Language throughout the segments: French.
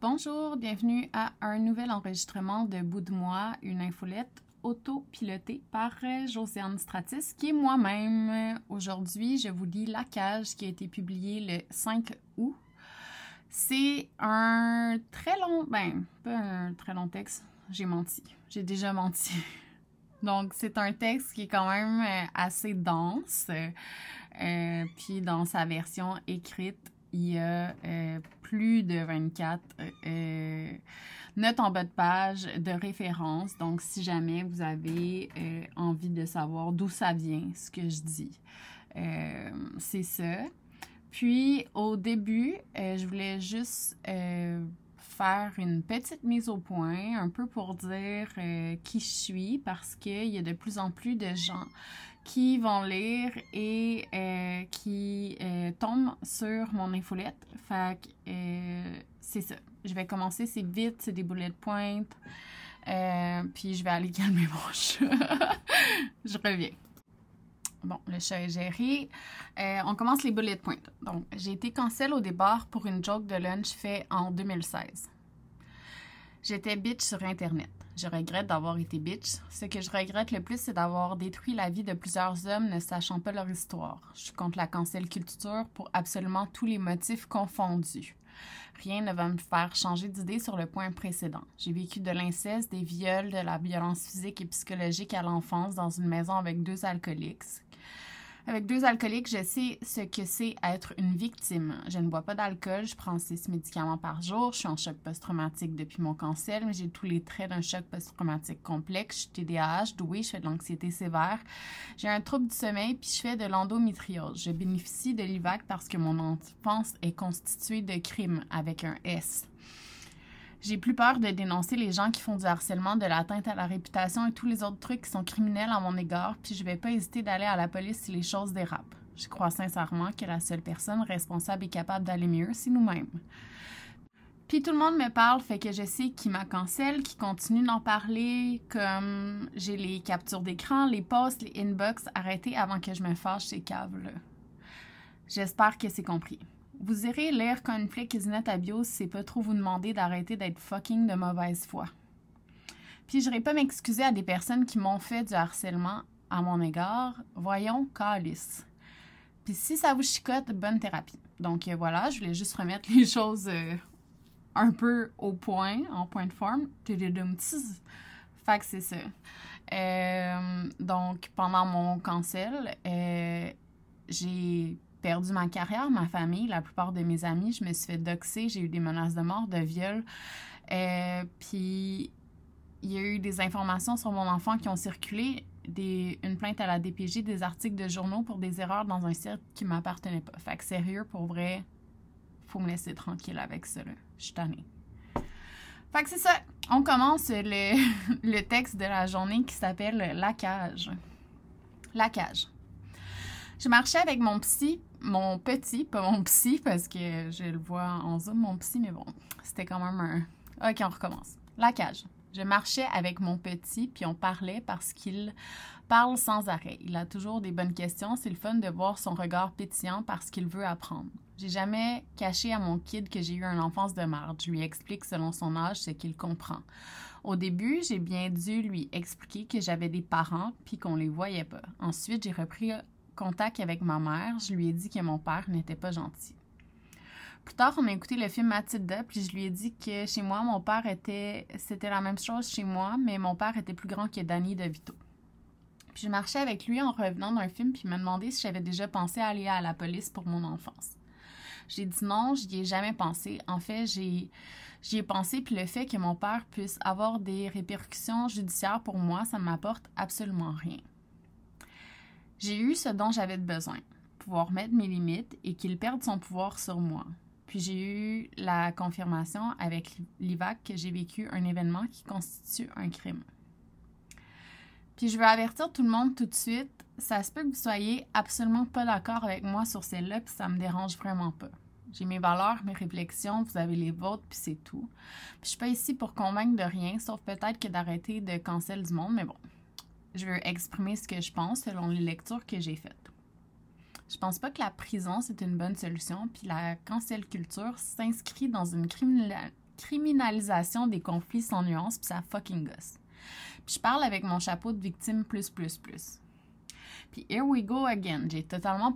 Bonjour, bienvenue à un nouvel enregistrement de Bout de moi, une infolette autopilotée par euh, Josiane Stratis, qui est moi-même. Aujourd'hui, je vous lis La Cage qui a été publié le 5 août. C'est un très long, ben, pas un très long texte, j'ai menti, j'ai déjà menti. Donc, c'est un texte qui est quand même euh, assez dense. Euh, puis, dans sa version écrite, il y a euh, plus de 24 euh, notes en bas de page de référence. Donc, si jamais vous avez euh, envie de savoir d'où ça vient, ce que je dis, c'est ça. Puis, au début, je voulais juste faire une petite mise au point, un peu pour dire qui je suis, parce qu'il y a de plus en plus de gens qui vont lire et euh, qui euh, tombent sur mon infolette. Fait que euh, c'est ça. Je vais commencer, c'est vite, c'est des bullet points. puis je vais aller calmer mon chat. je reviens. Bon, le chat est géré. on commence les bullet points. Donc, j'ai été cancel au départ pour une joke de lunch fait en 2016. J'étais bitch sur Internet. Je regrette d'avoir été bitch. Ce que je regrette le plus, c'est d'avoir détruit la vie de plusieurs hommes ne sachant pas leur histoire. Je suis contre la cancel culture pour absolument tous les motifs confondus. Rien ne va me faire changer d'idée sur le point précédent. J'ai vécu de l'inceste, des viols, de la violence physique et psychologique à l'enfance dans une maison avec deux alcooliques. Avec deux alcooliques, je sais ce que c'est être une victime. Je ne bois pas d'alcool, je prends six médicaments par jour, je suis en choc post-traumatique depuis mon cancer, mais j'ai tous les traits d'un choc post-traumatique complexe. Je suis TDAH, douée, je fais de l'anxiété sévère. J'ai un trouble du sommeil, puis je fais de l'endométriose. Je bénéficie de l'IVAC parce que mon enfance est constituée de crimes avec un S. J'ai plus peur de dénoncer les gens qui font du harcèlement, de l'atteinte à la réputation et tous les autres trucs qui sont criminels à mon égard, puis je vais pas hésiter d'aller à la police si les choses dérapent. Je crois sincèrement que la seule personne responsable et capable d'aller mieux, c'est nous-mêmes. Puis tout le monde me parle, fait que je sais qui m'a cancel, qui continue d'en parler, comme j'ai les captures d'écran, les posts, les inbox, arrêtez avant que je me fâche ces caves-là. J'espère que c'est compris. Vous irez lire Conflict is not abuse si c'est pas trop vous demander d'arrêter d'être fucking de mauvaise foi. Puis je pas m'excuser à des personnes qui m'ont fait du harcèlement à mon égard. Voyons, calice. Puis si ça vous chicote, bonne thérapie. Donc euh, voilà, je voulais juste remettre les choses euh, un peu au point, en point de forme. Fait que c'est ça. Euh, donc pendant mon cancel, j'ai perdu ma carrière, ma famille, la plupart de mes amis. Je me suis fait doxer, j'ai eu des menaces de mort, de viol. Euh, puis il y a eu des informations sur mon enfant qui ont circulé, une plainte à la DPJ, des articles de journaux pour des erreurs dans un site qui m'appartenait pas. Fait que sérieux, pour vrai, faut me laisser tranquille avec ça. Je suis tannée. Fait que c'est ça. On commence le, le texte de la journée qui s'appelle La cage. La cage. Je marchais avec mon psy mon petit, pas mon psy, parce que je le vois en zoom, mon psy, mais bon, c'était quand même un. Ok, on recommence. La cage. Je marchais avec mon petit, puis on parlait parce qu'il parle sans arrêt. Il a toujours des bonnes questions. C'est le fun de voir son regard pétillant parce qu'il veut apprendre. J'ai jamais caché à mon kid que j'ai eu une enfance de marde. Je lui explique selon son âge ce qu'il comprend. Au début, j'ai bien dû lui expliquer que j'avais des parents puis qu'on les voyait pas. Ensuite, j'ai repris contact avec ma mère, je lui ai dit que mon père n'était pas gentil. Plus tard, on a écouté le film Mathilda, puis je lui ai dit que chez moi, mon père était. C'était la même chose chez moi, mais mon père était plus grand que Danny DeVito. Puis je marchais avec lui en revenant d'un film, puis il m'a demandé si j'avais déjà pensé à aller à la police pour mon enfance. J'ai dit non, je n'y ai jamais pensé. En fait, j'y ai pensé, puis le fait que mon père puisse avoir des répercussions judiciaires pour moi, ça ne m'apporte absolument rien. J'ai eu ce dont j'avais besoin, pouvoir mettre mes limites et qu'il perde son pouvoir sur moi. Puis j'ai eu la confirmation avec l'IVAC que j'ai vécu un événement qui constitue un crime. Puis je veux avertir tout le monde tout de suite, ça se peut que vous soyez absolument pas d'accord avec moi sur celle-là, puis ça me dérange vraiment pas. J'ai mes valeurs, mes réflexions, vous avez les vôtres, puis c'est tout. Puis je suis pas ici pour convaincre de rien, sauf peut-être que d'arrêter de cancel du monde, mais bon, je veux exprimer ce que je pense selon les lectures que j'ai faites. Je pense pas que la prison, c'est une bonne solution, puis la cancel culture s'inscrit dans une criminalisation des conflits sans nuance, puis ça fucking gosse. Puis je parle avec mon chapeau de victime plus, plus, plus. Puis here we go again. J'ai totalement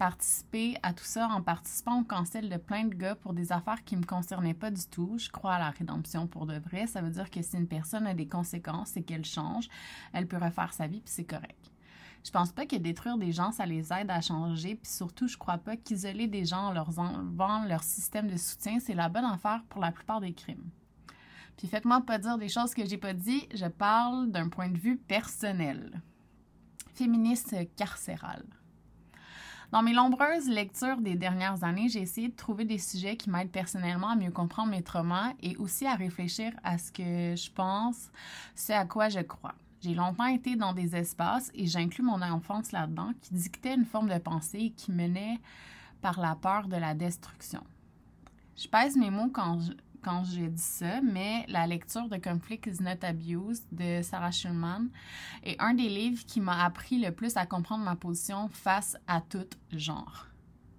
participé à tout ça en participant au cancel de plein de gars pour des affaires qui me concernaient pas du tout. Je crois à la rédemption pour de vrai. Ça veut dire que si une personne a des conséquences et qu'elle change, elle peut refaire sa vie, puis c'est correct. Je pense pas que détruire des gens, ça les aide à changer, puis surtout, je crois pas qu'isoler des gens en leur enlevant leur système de soutien, c'est la bonne affaire pour la plupart des crimes. Puis faites-moi pas dire des choses que j'ai pas dit, je parle d'un point de vue personnel. Féministe carcérale. Dans mes nombreuses lectures des dernières années, j'ai essayé de trouver des sujets qui m'aident personnellement à mieux comprendre mes traumas et aussi à réfléchir à ce que je pense, ce à quoi je crois. J'ai longtemps été dans des espaces, et j'inclus mon enfance là-dedans, qui dictaient une forme de pensée qui menait par la peur de la destruction. Je pèse mes mots quand je, quand j'ai dit ça, mais la lecture de Conflict is Not Abuse de Sarah Schulman est un des livres qui m'a appris le plus à comprendre ma position face à tout genre.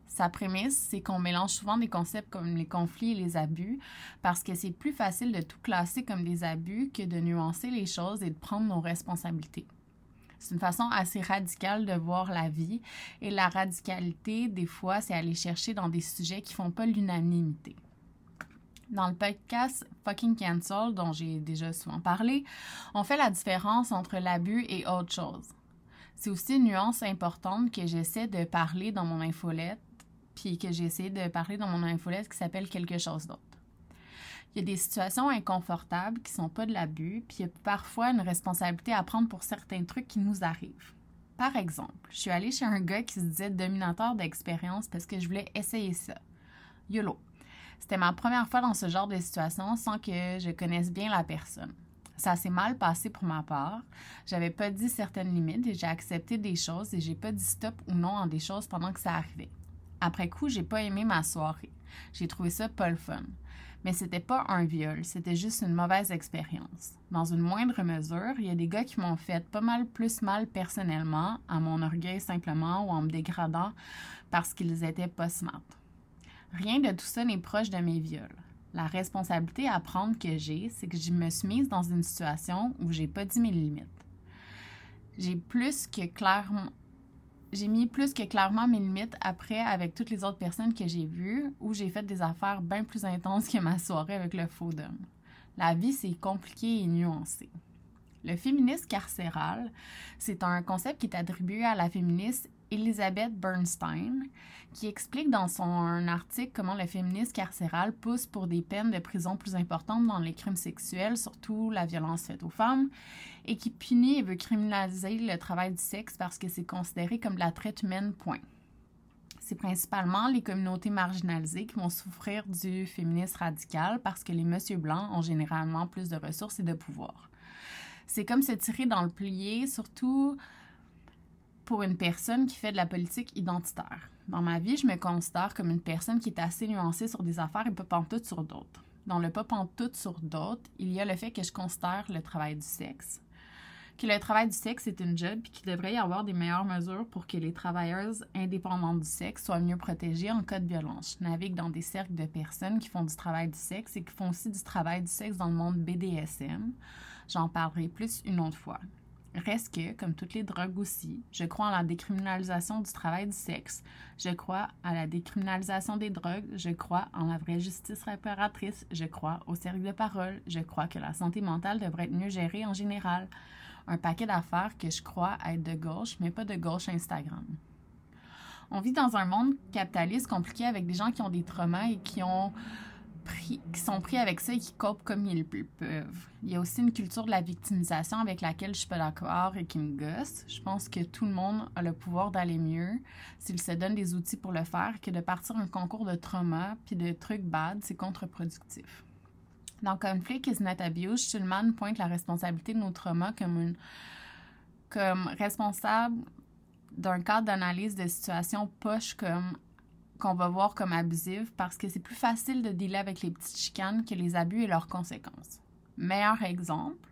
Sa prémisse, c'est qu'on mélange souvent des concepts comme les conflits et les abus parce que c'est plus facile de tout classer comme des abus que de nuancer les choses et de prendre nos responsabilités. C'est une façon assez radicale de voir la vie et la radicalité, des fois, c'est aller chercher dans des sujets qui font pas l'unanimité. Dans le podcast Fucking Cancel, dont j'ai déjà souvent parlé, on fait la différence entre l'abus et autre chose. C'est aussi une nuance importante que j'essaie de parler dans mon infolette puis que j'ai essayé de parler dans mon infolette qui s'appelle quelque chose d'autre. Il y a des situations inconfortables qui sont pas de l'abus, puis il y a parfois une responsabilité à prendre pour certains trucs qui nous arrivent. Par exemple, je suis allée chez un gars qui se disait dominateur d'expérience parce que je voulais essayer ça. YOLO. C'était ma première fois dans ce genre de situation sans que je connaisse bien la personne. Ça s'est mal passé pour ma part. J'avais pas dit certaines limites et j'ai accepté des choses et j'ai pas dit stop ou non en des choses pendant que ça arrivait. Après coup, j'ai pas aimé ma soirée. J'ai trouvé ça pas le fun. Mais c'était pas un viol, c'était juste une mauvaise expérience. Dans une moindre mesure, il y a des gars qui m'ont fait pas mal plus mal personnellement, à mon orgueil simplement, ou en me dégradant parce qu'ils étaient pas smart. Rien de tout ça n'est proche de mes viols. La responsabilité à prendre que j'ai, c'est que je me suis mise dans une situation où j'ai pas dit mes limites. J'ai plus que clairement j'ai mis plus que clairement mes limites après avec toutes les autres personnes que j'ai vues où j'ai fait des affaires bien plus intenses que ma soirée avec le faux d'homme. La vie, c'est compliqué et nuancé. Le féminisme carcéral, c'est un concept qui est attribué à la féministe Elizabeth Bernstein, qui explique dans son article comment le féminisme carcéral pousse pour des peines de prison plus importantes dans les crimes sexuels, surtout la violence faite aux femmes, et qui punit et veut criminaliser le travail du sexe parce que c'est considéré comme de la traite humaine, point. C'est principalement les communautés marginalisées qui vont souffrir du féminisme radical parce que les messieurs blancs ont généralement plus de ressources et de pouvoir. C'est comme se tirer dans le plié, surtout pour une personne qui fait de la politique identitaire. Dans ma vie, je me considère comme une personne qui est assez nuancée sur des affaires et pas pantoute sur d'autres. Dans le pas pantoute sur d'autres, il y a le fait que je considère le travail du sexe, que le travail du sexe est une job et qu'il devrait y avoir des meilleures mesures pour que les travailleuses indépendantes du sexe soient mieux protégées en cas de violence. Je navigue dans des cercles de personnes qui font du travail du sexe et qui font aussi du travail du sexe dans le monde BDSM. J'en parlerai plus une autre fois. Reste que, comme toutes les drogues aussi, je crois en la décriminalisation du travail du sexe, je crois à la décriminalisation des drogues, je crois en la vraie justice réparatrice, je crois au cercle de parole, je crois que la santé mentale devrait être mieux gérée en général. Un paquet d'affaires que je crois être de gauche, mais pas de gauche Instagram. On vit dans un monde capitaliste compliqué avec des gens qui ont des traumas et qui ont qui sont pris avec ça et qui copent comme ils peuvent. Il y a aussi une culture de la victimisation avec laquelle je suis pas d'accord et qui me gosse. Je pense que tout le monde a le pouvoir d'aller mieux s'il se donne des outils pour le faire que de partir un concours de trauma puis de trucs bad, c'est contre-productif. Dans Conflict is not abuse, Schulman pointe la responsabilité de nos traumas comme comme responsable d'un cadre d'analyse de situation poche comme qu'on va voir comme abusive parce que c'est plus facile de dealer avec les petites chicanes que les abus et leurs conséquences. Meilleur exemple,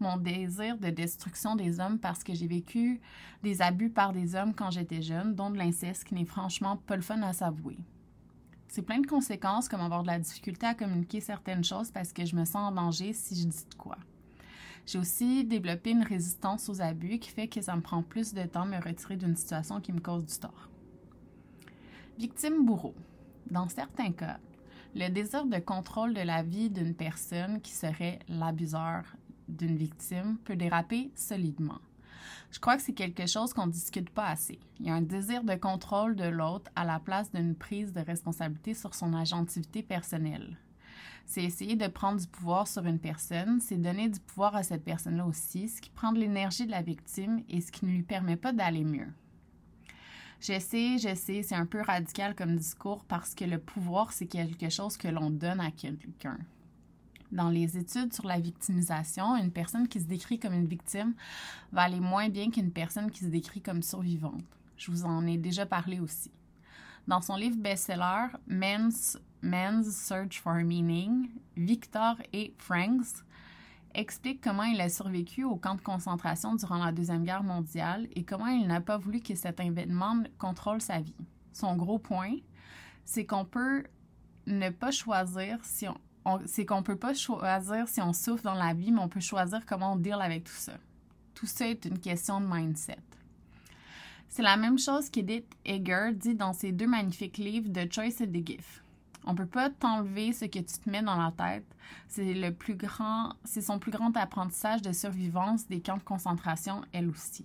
mon désir de destruction des hommes parce que j'ai vécu des abus par des hommes quand j'étais jeune, dont de l'inceste qui n'est franchement pas le fun à s'avouer. C'est plein de conséquences comme avoir de la difficulté à communiquer certaines choses parce que je me sens en danger si je dis de quoi. J'ai aussi développé une résistance aux abus qui fait que ça me prend plus de temps de me retirer d'une situation qui me cause du tort. Victime bourreau. Dans certains cas, le désir de contrôle de la vie d'une personne qui serait l'abuseur d'une victime peut déraper solidement. Je crois que c'est quelque chose qu'on ne discute pas assez. Il y a un désir de contrôle de l'autre à la place d'une prise de responsabilité sur son agentivité personnelle. C'est essayer de prendre du pouvoir sur une personne, c'est donner du pouvoir à cette personne-là aussi, ce qui prend de l'énergie de la victime et ce qui ne lui permet pas d'aller mieux. Je sais, je sais, c'est un peu radical comme discours parce que le pouvoir, c'est quelque chose que l'on donne à quelqu'un. Dans les études sur la victimisation, une personne qui se décrit comme une victime va aller moins bien qu'une personne qui se décrit comme survivante. Je vous en ai déjà parlé aussi. Dans son livre best-seller Men's, Search for Meaning, Victor et Franks expliquent comment il a survécu au camp de concentration durant la Deuxième Guerre mondiale et comment il n'a pas voulu que cet événement contrôle sa vie. Son gros point, c'est qu'on peut ne pas choisir si on, qu'on peut pas choisir si on souffre dans la vie, mais on peut choisir comment on deal avec tout ça. Tout ça est une question de mindset. C'est la même chose qu'Edith Eger dit dans ses deux magnifiques livres The Choice et The Gift. On peut pas t'enlever ce que tu te mets dans la tête. C'est le plus grand, c'est son plus grand apprentissage de survivance des camps de concentration, elle aussi.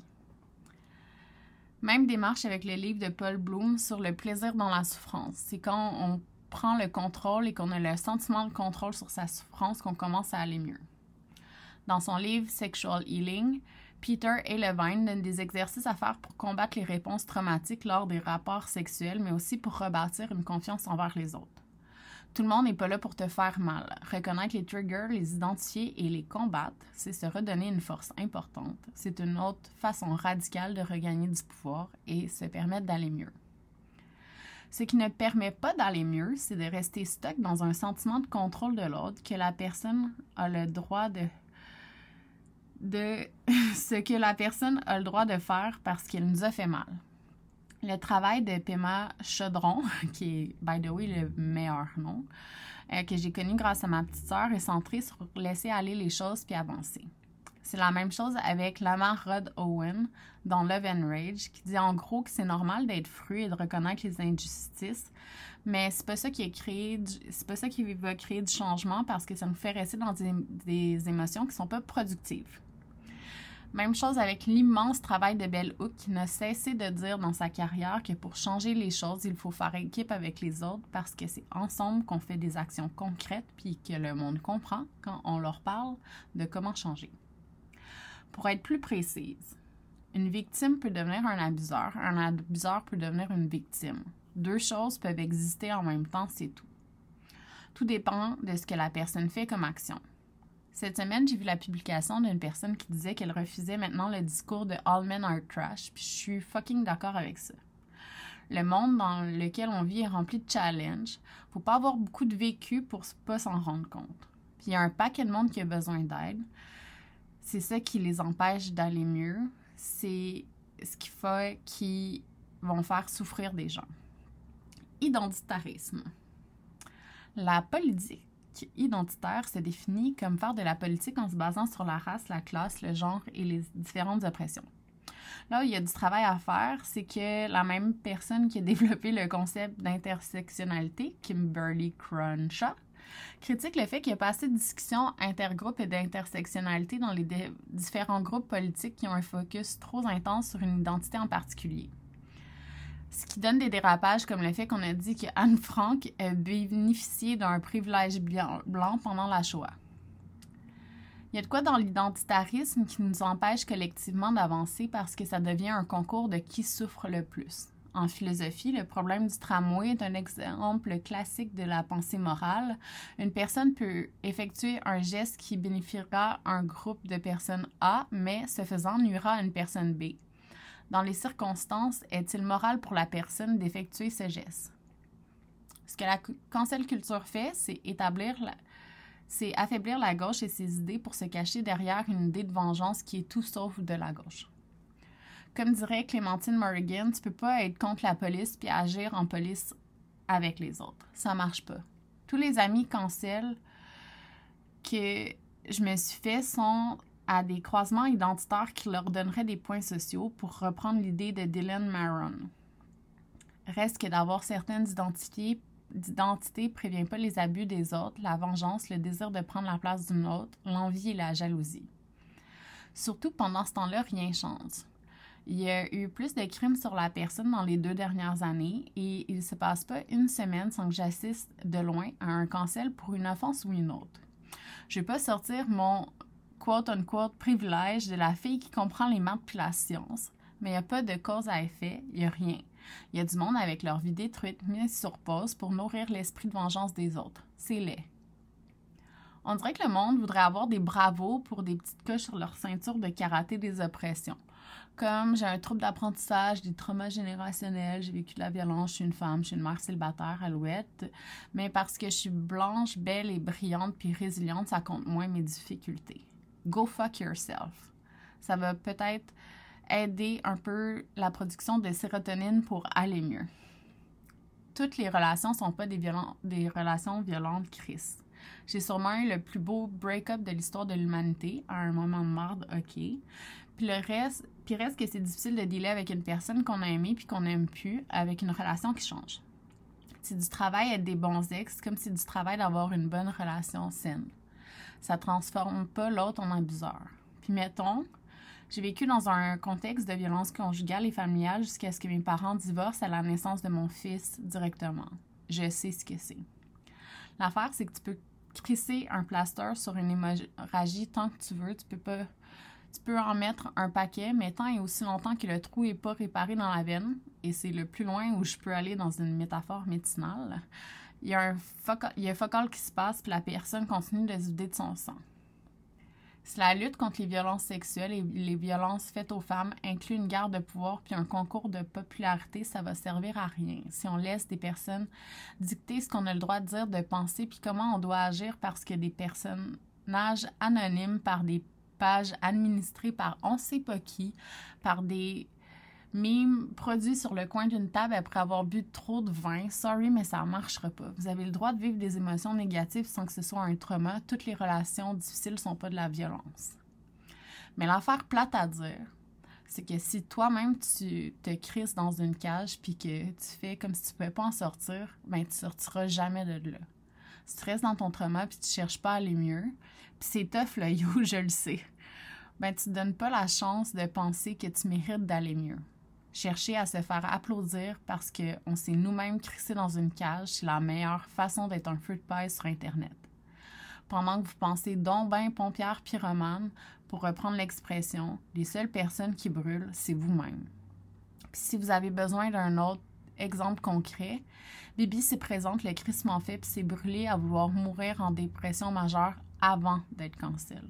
Même démarche avec le livre de Paul Bloom sur le plaisir dans la souffrance. C'est quand on prend le contrôle et qu'on a le sentiment de contrôle sur sa souffrance qu'on commence à aller mieux. Dans son livre Sexual Healing, Peter et Levine des exercices à faire pour combattre les réponses traumatiques lors des rapports sexuels, mais aussi pour rebâtir une confiance envers les autres. Tout le monde n'est pas là pour te faire mal. Reconnaître les triggers, les identifier et les combattre, c'est se redonner une force importante. C'est une autre façon radicale de regagner du pouvoir et se permettre d'aller mieux. Ce qui ne permet pas d'aller mieux, c'est de rester stock dans un sentiment de contrôle de l'autre, que la personne a le droit de ce que la personne a le droit de faire parce qu'elle nous a fait mal. Le travail de Pema Chaudron, qui est, by the way, le meilleur nom, euh, que j'ai connu grâce à ma petite sœur, est centré sur laisser aller les choses puis avancer. C'est la même chose avec Lamar Rod Owen dans Love and Rage, qui dit en gros que c'est normal d'être fru et de reconnaître les injustices, mais c'est pas ça qui est créé, c'est pas ça qui va créer du changement parce que ça nous fait rester dans des, des émotions qui sont pas productives. Même chose avec l'immense travail de Bell Hook qui n'a cessé de dire dans sa carrière que pour changer les choses, il faut faire équipe avec les autres parce que c'est ensemble qu'on fait des actions concrètes puis que le monde comprend quand on leur parle de comment changer. Pour être plus précise, une victime peut devenir un abuseur, un abuseur peut devenir une victime. Deux choses peuvent exister en même temps, c'est tout. Tout dépend de ce que la personne fait comme action. Cette semaine, j'ai vu la publication d'une personne qui disait qu'elle refusait maintenant le discours de All Men Are Trash, puis je suis fucking d'accord avec ça. Le monde dans lequel on vit est rempli de challenges. Faut pas avoir beaucoup de vécu pour pas s'en rendre compte. Puis il y a un paquet de monde qui a besoin d'aide c'est ça qui les empêche d'aller mieux. C'est ce qui fait qu'ils vont faire souffrir des gens. Identitarisme. La politique identitaire se définit comme faire de la politique en se basant sur la race, la classe, le genre et les différentes oppressions. Là, il y a du travail à faire, c'est que la même personne qui a développé le concept d'intersectionnalité, Kimberly Crenshaw, critique le fait qu'il n'y a pas assez de discussions intergroupes et d'intersectionnalité dans les différents groupes politiques qui ont un focus trop intense sur une identité en particulier. Ce qui donne des dérapages comme le fait qu'on a dit que Anne Frank a bénéficié d'un privilège blanc pendant la Shoah. Il y a de quoi dans l'identitarisme qui nous empêche collectivement d'avancer parce que ça devient un concours de qui souffre le plus en philosophie, le problème du tramway est un exemple classique de la pensée morale. Une personne peut effectuer un geste qui bénéficiera un groupe de personnes A, mais ce faisant nuira à une personne B. Dans les circonstances, est-il moral pour la personne d'effectuer ce geste? Ce que la cancel culture fait, c'est établir c'est affaiblir la gauche et ses idées pour se cacher derrière une idée de vengeance qui est tout sauf de la gauche. Comme dirait Clémentine Morrigan, tu peux pas être contre la police puis agir en police avec les autres. Ça marche pas. Tous les amis cancel que je me suis fait sont à des croisements identitaires qui leur donneraient des points sociaux pour reprendre l'idée de Dylan Maron. Reste que d'avoir certaines identités d'identité prévient pas les abus des autres, la vengeance, le désir de prendre la place d'une autre, l'envie et la jalousie. Surtout pendant ce temps-là, rien change. Il y a eu plus de crimes sur la personne dans les deux dernières années et il ne se passe pas une semaine sans que j'assiste de loin à un cancel pour une offense ou une autre. Je vais pas sortir mon quote-unquote privilège de la fille qui comprend les maths puis la science, mais il n'y a pas de cause à effet, il n'y a rien. Il y a du monde avec leur vie détruite mise sur pause pour nourrir l'esprit de vengeance des autres. C'est laid. On dirait que le monde voudrait avoir des bravos pour des petites coches sur leur ceinture de karaté des oppressions. Comme j'ai un trouble d'apprentissage, des traumas générationnels, j'ai vécu de la violence, je suis une femme, je suis une mère célibataire, alouette. Mais parce que je suis blanche, belle et brillante puis résiliente, ça compte moins mes difficultés. Go fuck yourself. Ça va peut-être aider un peu la production de sérotonine pour aller mieux. Toutes les relations sont pas des, des relations violentes, Chris. J'ai sûrement eu le plus beau break-up de l'histoire de l'humanité à un moment de merde, ok. Puis le reste, puis reste que c'est difficile de dealer avec une personne qu'on a aimée puis qu'on n'aime plus avec une relation qui change. C'est du travail être des bons ex, comme c'est du travail d'avoir une bonne relation saine. Ça transforme pas l'autre en abuseur. Puis mettons, j'ai vécu dans un contexte de violence conjugale et familiale jusqu'à ce que mes parents divorcent à la naissance de mon fils directement. Je sais ce que c'est. L'affaire, c'est que tu peux crisser un plaster sur une hémorragie tant que tu veux. Tu peux pas. En mettre un paquet, mais tant et aussi longtemps que le trou n'est pas réparé dans la veine, et c'est le plus loin où je peux aller dans une métaphore médicinale, il y a un focal, qui se passe, puis la personne continue de se vider de son sang. Si la lutte contre les violences sexuelles et les violences faites aux femmes inclut une guerre de pouvoir puis un concours de popularité, ça va servir à rien. Si on laisse des personnes dicter ce qu'on a le droit de dire, de penser, puis comment on doit agir parce que des personnages anonymes par des pages administrées par on sait pas qui, par des mime produit sur le coin d'une table après avoir bu trop de vin. Sorry, mais ça ne marchera pas. Vous avez le droit de vivre des émotions négatives sans que ce soit un trauma. Toutes les relations difficiles ne sont pas de la violence. Mais l'affaire plate à dire, c'est que si toi-même tu te crises dans une cage puis que tu fais comme si tu ne pouvais pas en sortir, ben tu sortiras jamais de là. Si tu restes dans ton trauma puis tu cherches pas à aller mieux, puis c'est tough là, yo, je le sais. Ben tu te donnes pas la chance de penser que tu mérites d'aller mieux chercher à se faire applaudir parce qu'on s'est nous-mêmes crissé dans une cage, c'est la meilleure façon d'être un feu de paille sur Internet. Pendant que vous pensez donc pompière pyromane, pour reprendre l'expression, les seules personnes qui brûlent, c'est vous-même. si vous avez besoin d'un autre exemple concret, Bibi s'est présente le crissement fait puis s'est brûlé à vouloir mourir en dépression majeure avant d'être cancel.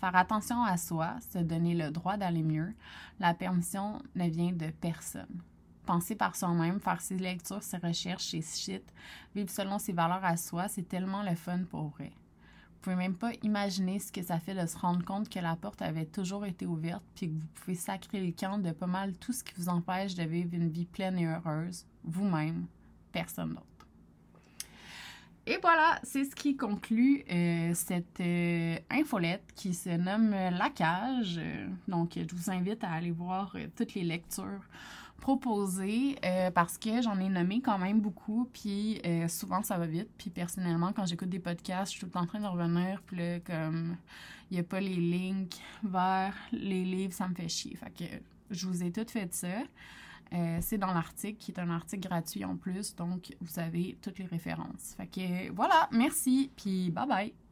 Faire attention à soi, se donner le droit d'aller mieux, la permission ne vient de personne. Penser par soi-même, faire ses lectures, ses recherches, ses shit, vivre selon ses valeurs à soi, c'est tellement le fun pour vrai. Vous pouvez même pas imaginer ce que ça fait de se rendre compte que la porte avait toujours été ouverte puis que vous pouvez sacrer le camp de pas mal tout ce qui vous empêche de vivre une vie pleine et heureuse, vous-même, personne d'autre. Et voilà, c'est ce qui conclut euh, cette euh, infolette qui se nomme La Cage. donc, je vous invite à aller voir euh, toutes les lectures proposées parce que j'en ai nommé quand même beaucoup, puis souvent ça va vite. Puis personnellement, quand j'écoute des podcasts, je suis tout en train de revenir, puis là, comme il n'y a pas les links vers les livres, ça me fait chier. Fait que je vous ai toutes fait ça. Euh, c'est dans l'article, qui est un article gratuit en plus, donc vous avez toutes les références. Fait que voilà, merci, puis bye bye!